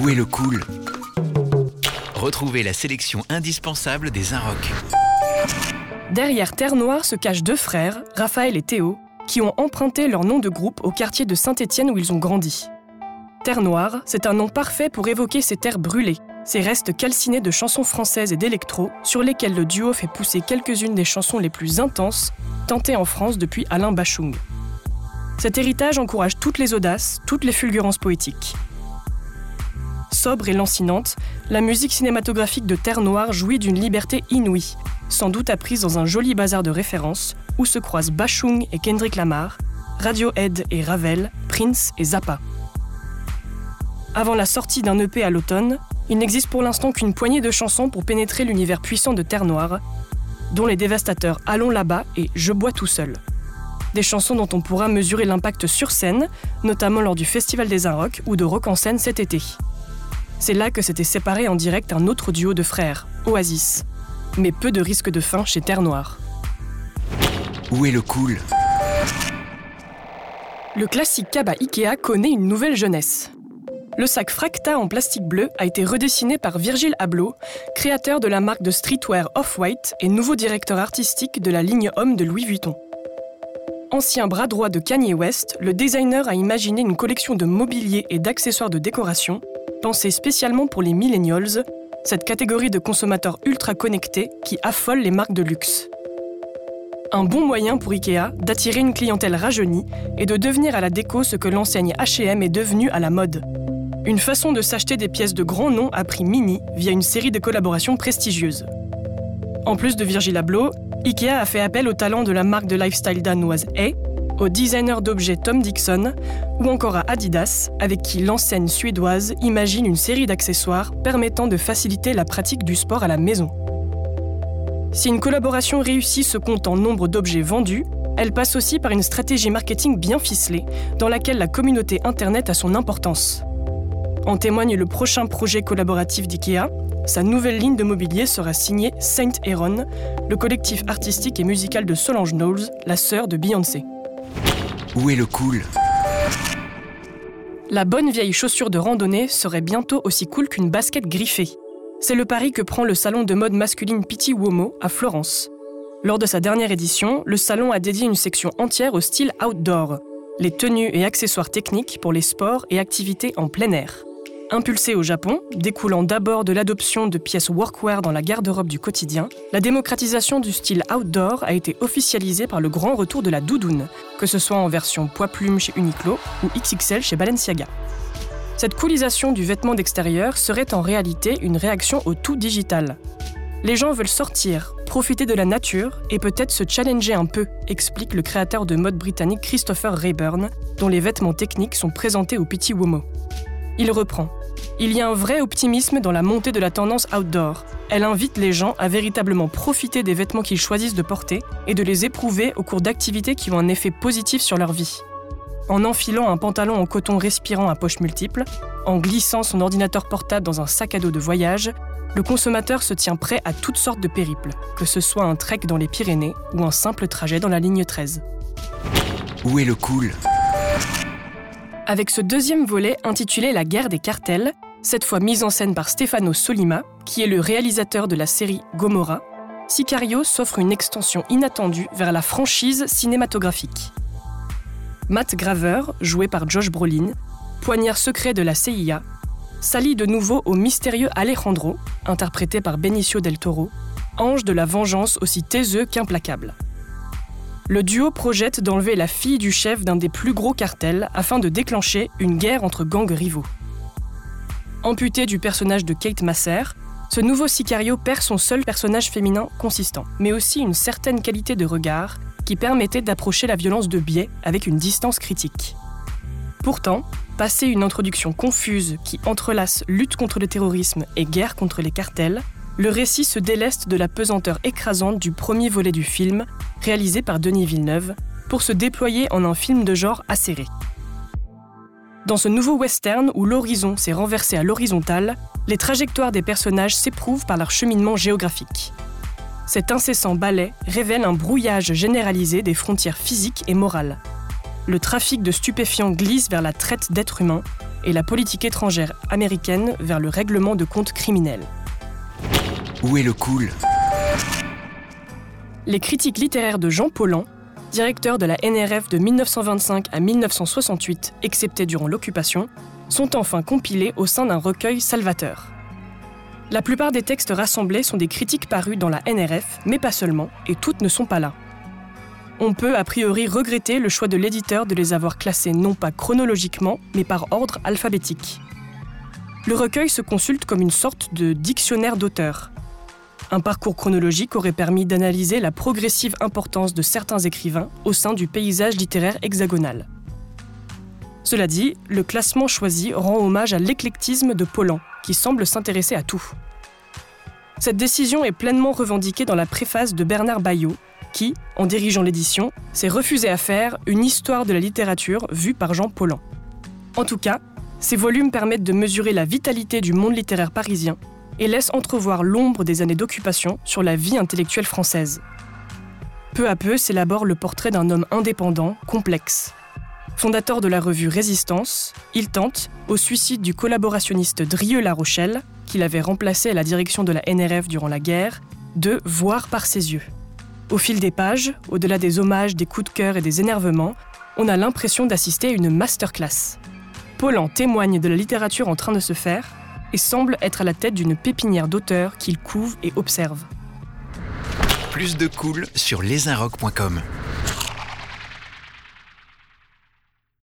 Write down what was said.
Où est le cool Retrouvez la sélection indispensable des Inrocks. Derrière Terre Noire se cachent deux frères, Raphaël et Théo, qui ont emprunté leur nom de groupe au quartier de Saint-Étienne où ils ont grandi. Terre Noire, c'est un nom parfait pour évoquer ces terres brûlées, ces restes calcinés de chansons françaises et d'électro, sur lesquels le duo fait pousser quelques-unes des chansons les plus intenses tentées en France depuis Alain Bachung. Cet héritage encourage toutes les audaces, toutes les fulgurances poétiques. Sobre et lancinante, la musique cinématographique de Terre Noire jouit d'une liberté inouïe, sans doute apprise dans un joli bazar de références où se croisent Bachung et Kendrick Lamar, Radiohead et Ravel, Prince et Zappa. Avant la sortie d'un EP à l'automne, il n'existe pour l'instant qu'une poignée de chansons pour pénétrer l'univers puissant de Terre Noire, dont les dévastateurs Allons là-bas et Je bois tout seul. Des chansons dont on pourra mesurer l'impact sur scène, notamment lors du Festival des Inrocks ou de Rock en scène cet été. C'est là que s'était séparé en direct un autre duo de frères, Oasis. Mais peu de risques de fin chez Terre Noire. Où est le cool? Le classique Kaba Ikea connaît une nouvelle jeunesse. Le sac Fracta en plastique bleu a été redessiné par Virgil Abloh, créateur de la marque de streetwear Off-White et nouveau directeur artistique de la ligne homme de Louis Vuitton. Ancien bras droit de Kanye West, le designer a imaginé une collection de mobilier et d'accessoires de décoration pensée spécialement pour les millennials, cette catégorie de consommateurs ultra connectés qui affole les marques de luxe. Un bon moyen pour Ikea d'attirer une clientèle rajeunie et de devenir à la déco ce que l'enseigne H&M est devenue à la mode. Une façon de s'acheter des pièces de grand nom à prix mini via une série de collaborations prestigieuses. En plus de Virgil Abloh, IKEA a fait appel au talent de la marque de lifestyle danoise A, au designer d'objets Tom Dixon ou encore à Adidas, avec qui l'enseigne suédoise imagine une série d'accessoires permettant de faciliter la pratique du sport à la maison. Si une collaboration réussie se compte en nombre d'objets vendus, elle passe aussi par une stratégie marketing bien ficelée, dans laquelle la communauté Internet a son importance. En témoigne le prochain projet collaboratif d'IKEA. Sa nouvelle ligne de mobilier sera signée Saint Aaron, le collectif artistique et musical de Solange Knowles, la sœur de Beyoncé. Où est le cool La bonne vieille chaussure de randonnée serait bientôt aussi cool qu'une basket griffée. C'est le pari que prend le salon de mode masculine Pitti Uomo à Florence. Lors de sa dernière édition, le salon a dédié une section entière au style outdoor, les tenues et accessoires techniques pour les sports et activités en plein air. Impulsée au Japon, découlant d'abord de l'adoption de pièces workwear dans la garde-robe du quotidien, la démocratisation du style outdoor a été officialisée par le grand retour de la doudoune, que ce soit en version poids-plume chez Uniqlo ou XXL chez Balenciaga. Cette coolisation du vêtement d'extérieur serait en réalité une réaction au tout digital. Les gens veulent sortir, profiter de la nature et peut-être se challenger un peu, explique le créateur de mode britannique Christopher Rayburn, dont les vêtements techniques sont présentés au Petit Womo. Il reprend. Il y a un vrai optimisme dans la montée de la tendance outdoor. Elle invite les gens à véritablement profiter des vêtements qu'ils choisissent de porter et de les éprouver au cours d'activités qui ont un effet positif sur leur vie. En enfilant un pantalon en coton respirant à poches multiples, en glissant son ordinateur portable dans un sac à dos de voyage, le consommateur se tient prêt à toutes sortes de périples, que ce soit un trek dans les Pyrénées ou un simple trajet dans la ligne 13. Où est le cool? Avec ce deuxième volet intitulé La guerre des cartels, cette fois mise en scène par Stefano Solima, qui est le réalisateur de la série Gomorrah, Sicario s'offre une extension inattendue vers la franchise cinématographique. Matt Graver, joué par Josh Brolin, poignard secret de la CIA, s'allie de nouveau au mystérieux Alejandro, interprété par Benicio del Toro, ange de la vengeance aussi taiseux qu'implacable. Le duo projette d'enlever la fille du chef d'un des plus gros cartels afin de déclencher une guerre entre gangs rivaux. Amputé du personnage de Kate Masser, ce nouveau Sicario perd son seul personnage féminin consistant, mais aussi une certaine qualité de regard qui permettait d'approcher la violence de biais avec une distance critique. Pourtant, passé une introduction confuse qui entrelace lutte contre le terrorisme et guerre contre les cartels, le récit se déleste de la pesanteur écrasante du premier volet du film, réalisé par Denis Villeneuve, pour se déployer en un film de genre acéré. Dans ce nouveau western où l'horizon s'est renversé à l'horizontale, les trajectoires des personnages s'éprouvent par leur cheminement géographique. Cet incessant ballet révèle un brouillage généralisé des frontières physiques et morales. Le trafic de stupéfiants glisse vers la traite d'êtres humains, et la politique étrangère américaine vers le règlement de comptes criminels. Où est le cool Les critiques littéraires de Jean Paulhan, directeur de la NRF de 1925 à 1968, excepté durant l'occupation, sont enfin compilés au sein d'un recueil salvateur. La plupart des textes rassemblés sont des critiques parues dans la NRF, mais pas seulement, et toutes ne sont pas là. On peut a priori regretter le choix de l'éditeur de les avoir classés non pas chronologiquement, mais par ordre alphabétique. Le recueil se consulte comme une sorte de dictionnaire d'auteurs. Un parcours chronologique aurait permis d'analyser la progressive importance de certains écrivains au sein du paysage littéraire hexagonal. Cela dit, le classement choisi rend hommage à l'éclectisme de Paulan, qui semble s'intéresser à tout. Cette décision est pleinement revendiquée dans la préface de Bernard Bayot, qui, en dirigeant l'édition, s'est refusé à faire une histoire de la littérature vue par Jean Paulhan. En tout cas, ces volumes permettent de mesurer la vitalité du monde littéraire parisien et laissent entrevoir l'ombre des années d'occupation sur la vie intellectuelle française. Peu à peu s'élabore le portrait d'un homme indépendant, complexe, Fondateur de la revue Résistance, il tente, au suicide du collaborationniste Drieux-La Rochelle, qu'il avait remplacé à la direction de la NRF durant la guerre, de voir par ses yeux. Au fil des pages, au-delà des hommages, des coups de cœur et des énervements, on a l'impression d'assister à une masterclass. Paulan témoigne de la littérature en train de se faire et semble être à la tête d'une pépinière d'auteurs qu'il couve et observe. Plus de cool sur lesinrock.com.